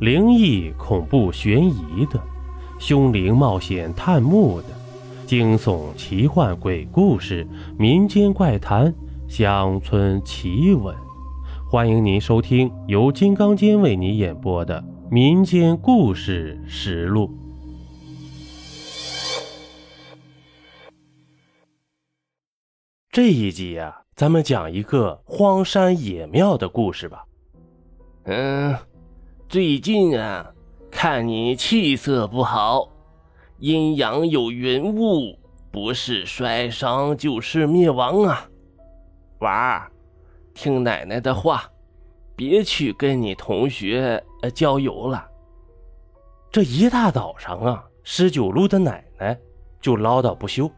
灵异、恐怖、悬疑的，凶灵冒险探墓的，惊悚、奇幻、鬼故事、民间怪谈、乡村奇闻，欢迎您收听由金刚间为你演播的《民间故事实录》。这一集呀、咱们讲一个荒山野庙的故事吧。嗯，最近啊，看你气色不好，阴阳有云雾，不是摔伤就是灭亡啊！娃儿，听奶奶的话，别去跟你同学呃郊游了。这一大早上啊，十九路的奶奶就唠叨不休，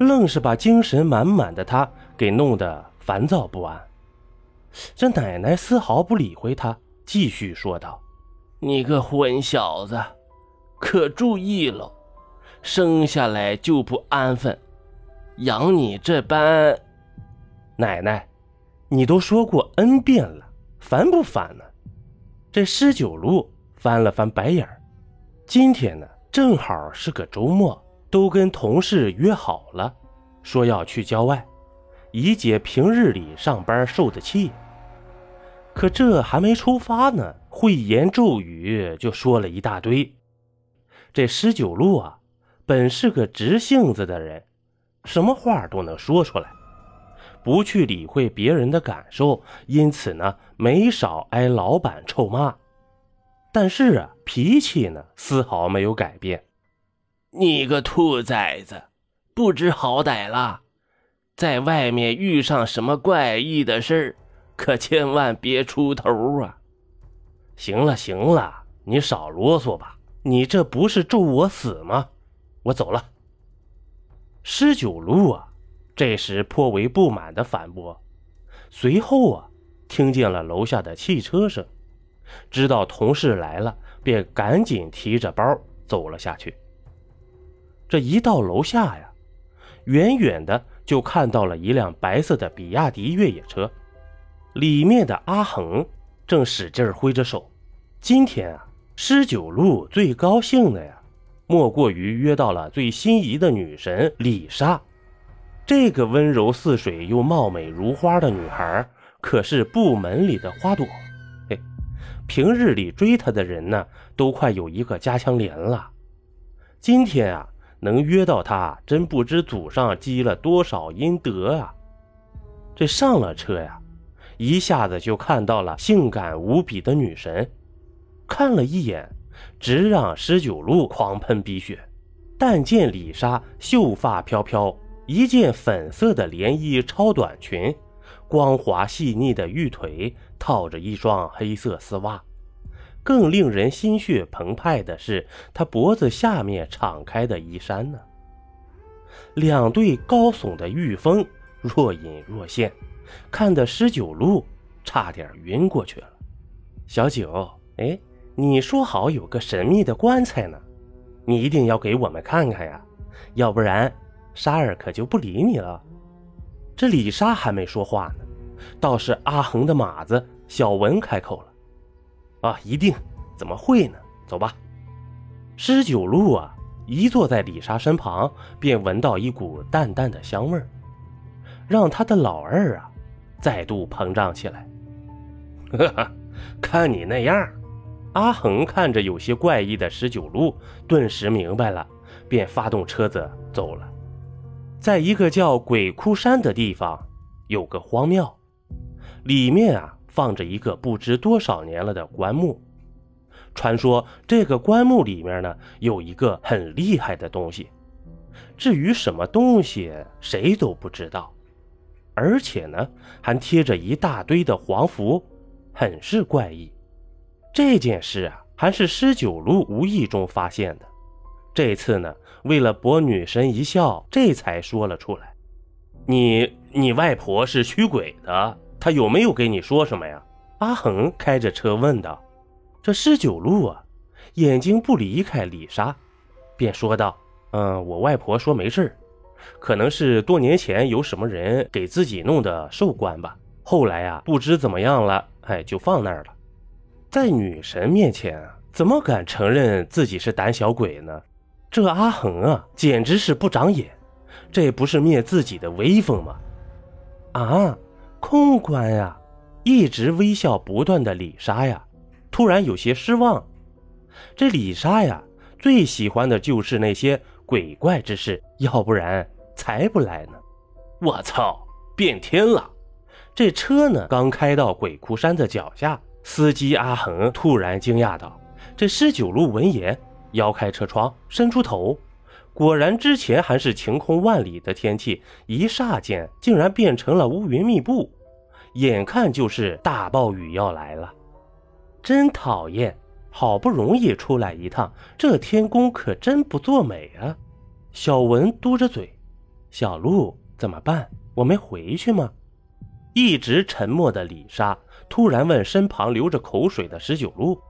愣是把精神满满的他给弄得烦躁不安。这奶奶丝毫不理会他，继续说道你个混小子，可注意了，生下来就不安分，养你这般……：“奶奶，你都说过 n 遍了，烦不烦呢？”这十九路翻了翻白眼儿。今天呢，正好是个周末，都跟同事约好了，说要去郊外，以解平日里上班受的气。可这还没出发呢，会言咒语就说了一大堆。这十九路啊，本是个直性子的人，什么话都能说出来，不去理会别人的感受，因此呢，没少挨老板臭骂。但是啊，脾气呢丝毫没有改变。你个兔崽子，不知好歹啦！在外面遇上什么怪异的事儿，可千万别出头啊！行了行了，你少啰嗦吧，你这不是咒我死吗？我走了。十九路啊，这时颇为不满的反驳，随后啊，听见了楼下的汽车声，知道同事来了，便赶紧提着包走了下去。这一到楼下呀，远远的就看到了一辆白色的比亚迪越野车，里面的阿恒正使劲挥着手。今天啊，十九路最高兴的呀，莫过于约到了最心仪的女神李莎。这个温柔似水又貌美如花的女孩，可是部门里的花朵。嘿，平日里追她的人呢，都快有一个加强连了。今天啊，能约到她，真不知祖上积了多少阴德啊！这上了车呀，一下子就看到了性感无比的女神。看了一眼，直让十九路狂喷鼻血。但见李莎秀发飘飘，一件粉色的连衣超短裙，光滑细腻的玉腿套着一双黑色丝袜。更令人心血澎湃的是，她脖子下面敞开的衣衫呢。两对高耸的玉峰若隐若现，看得十九路差点晕过去了。小九，哎。你说好有个神秘的棺材呢，你一定要给我们看看呀，要不然沙儿可就不理你了。这李莎还没说话呢，倒是阿恒的马子小文开口了：“啊，一定，怎么会呢？走吧。”施九路啊，一坐在李莎身旁，便闻到一股淡淡的香味儿，让他的老二啊再度膨胀起来。哈哈，看你那样。阿恒看着有些怪异的十九路，顿时明白了，便发动车子走了。在一个叫鬼哭山的地方，有个荒庙，里面啊放着一个不知多少年了的棺木。传说这个棺木里面呢有一个很厉害的东西，至于什么东西，谁都不知道。而且呢还贴着一大堆的黄符，很是怪异。这件事啊，还是施九路无意中发现的。这次呢，为了博女神一笑，这才说了出来。你你外婆是驱鬼的，她有没有给你说什么呀？阿恒开着车问道。这施九路啊，眼睛不离开李莎，便说道：“嗯，我外婆说没事可能是多年前有什么人给自己弄的寿棺吧。后来呀，不知怎么样了，哎，就放那儿了。”在女神面前，怎么敢承认自己是胆小鬼呢？这阿恒啊，简直是不长眼，这不是灭自己的威风吗？啊，空关呀！一直微笑不断的李莎呀，突然有些失望。这李莎呀，最喜欢的就是那些鬼怪之事，要不然才不来呢。我操，变天了！这车呢，刚开到鬼哭山的脚下，司机阿恒突然惊讶道：“这施九路闻言，摇开车窗，伸出头，果然之前还是晴空万里的天气，一霎间竟然变成了乌云密布，眼看就是大暴雨要来了。真讨厌！好不容易出来一趟，这天公可真不作美啊！”小文嘟着嘴：“小路怎么办？我没回去吗？”一直沉默的李莎突然问身旁流着口水的十九路：“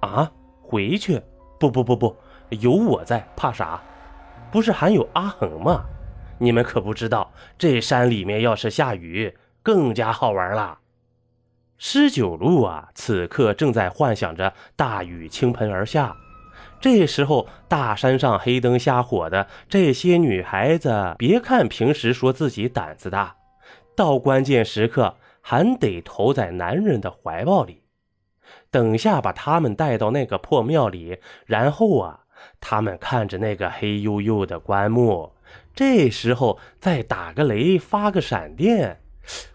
啊，回去？不不不不，有我在，怕啥？不是还有阿恒吗？你们可不知道，这山里面要是下雨，更加好玩了。”十九路啊，此刻正在幻想着大雨倾盆而下。这时候，大山上黑灯瞎火的，这些女孩子，别看平时说自己胆子大。到关键时刻还得投在男人的怀抱里，等下把他们带到那个破庙里，然后啊，他们看着那个黑黝黝的棺木，这时候再打个雷，发个闪电，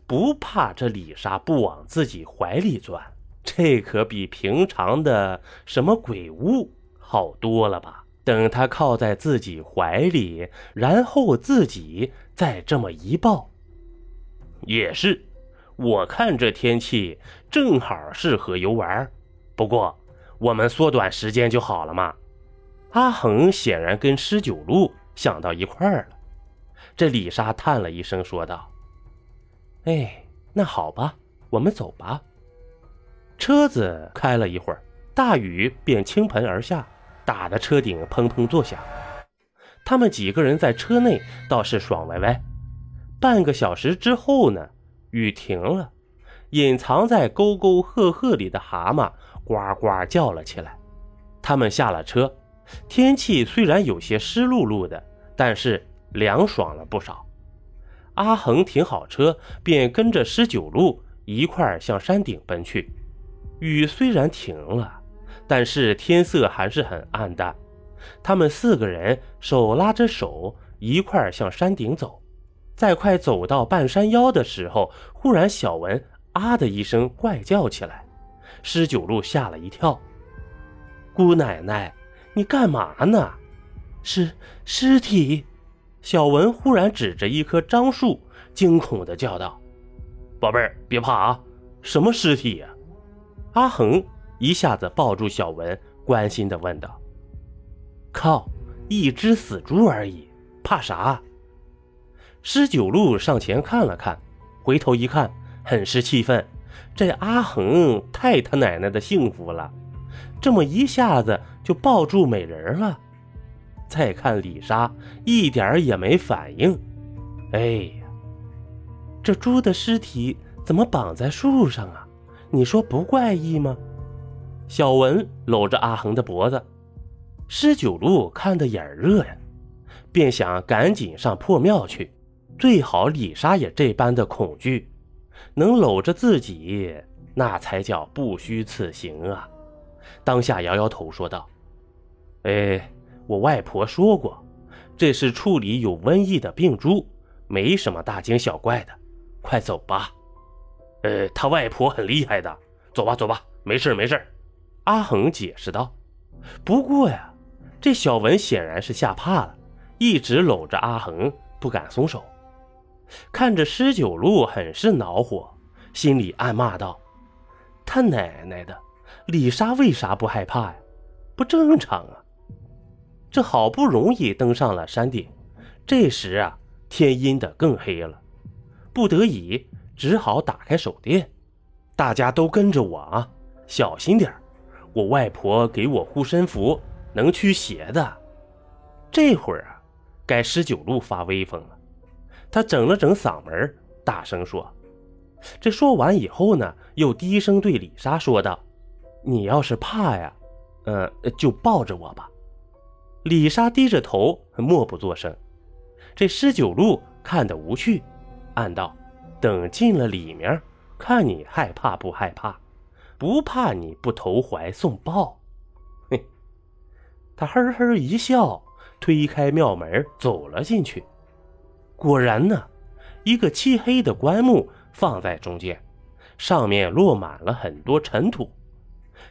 不怕这李莎不往自己怀里钻？这可比平常的什么鬼屋好多了吧？等他靠在自己怀里，然后自己再这么一抱。也是，我看这天气正好适合游玩。不过我们缩短时间就好了嘛。阿恒显然跟施九路想到一块儿了。这李莎叹了一声，说道：“哎，那好吧，我们走吧。”车子开了一会儿，大雨便倾盆而下，打得车顶砰砰作响。他们几个人在车内倒是爽歪歪。半个小时之后呢，雨停了，隐藏在沟沟壑壑里的蛤蟆呱呱叫了起来。他们下了车，天气虽然有些湿漉漉的，但是凉爽了不少。阿恒停好车，便跟着十九路一块向山顶奔去。雨虽然停了，但是天色还是很暗淡。他们四个人手拉着手，一块向山顶走。在快走到半山腰的时候，忽然小文啊的一声怪叫起来，施九路吓了一跳。姑奶奶，你干嘛呢？尸尸体！小文忽然指着一棵樟树，惊恐地叫道：“宝贝儿，别怕啊，什么尸体呀？”阿恒一下子抱住小文，关心地问道：“靠，一只死猪而已，怕啥？”施九路上前看了看，回头一看，很是气愤。这阿恒太他奶奶的幸福了，这么一下子就抱住美人了。再看李莎，一点也没反应。哎呀，这猪的尸体怎么绑在树上啊？你说不怪异吗？小文搂着阿恒的脖子，施九路看得眼热呀，便想赶紧上破庙去。最好李莎也这般的恐惧，能搂着自己，那才叫不虚此行啊！当下摇摇头说道：“哎，我外婆说过，这是处理有瘟疫的病猪，没什么大惊小怪的，快走吧。”呃，他外婆很厉害的，走吧走吧，没事没事。阿恒解释道。不过呀，这小文显然是吓怕了，一直搂着阿恒，不敢松手。看着施九路很是恼火，心里暗骂道：“他奶奶的，李莎为啥不害怕呀？不正常啊！”这好不容易登上了山顶，这时啊，天阴的更黑了，不得已只好打开手电。大家都跟着我啊，小心点我外婆给我护身符，能驱邪的。这会儿啊，该十九路发威风了。他整了整嗓门，大声说：“这说完以后呢，又低声对李莎说道：‘你要是怕呀，嗯，就抱着我吧。李莎低着头，默不作声。这施九路看得无趣，暗道：等进了里面，看你害怕不害怕？不怕你不投怀送抱。嘿，他呵呵一笑，推开庙门走了进去。果然呢，一个漆黑的棺木放在中间，上面落满了很多尘土。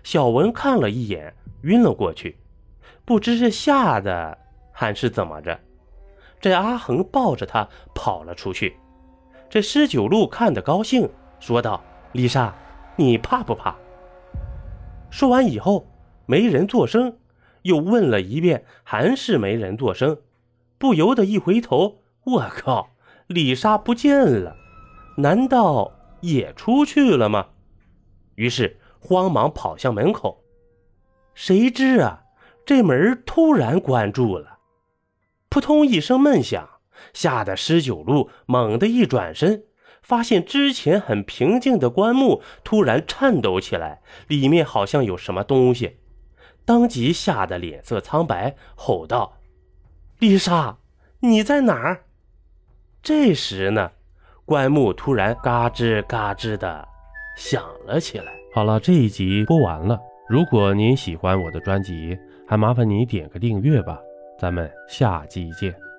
小文看了一眼，晕了过去，不知是吓的还是怎么着。这阿恒抱着他跑了出去。这施九路看得高兴，说道：“丽莎，你怕不怕？”说完以后，没人作声，又问了一遍，还是没人作声。不由得一回头，我靠，丽莎不见了，难道也出去了吗？于是慌忙跑向门口，谁知啊，这门突然关住了，扑通一声闷响，吓得施九路猛地一转身。发现之前很平静的棺木突然颤抖起来，里面好像有什么东西，当即吓得脸色苍白，吼道：“丽莎，你在哪儿？”这时呢，棺木突然嘎吱嘎吱的响了起来。好了，这一集播完了。如果您喜欢我的专辑，还麻烦你点个订阅吧。咱们下期见。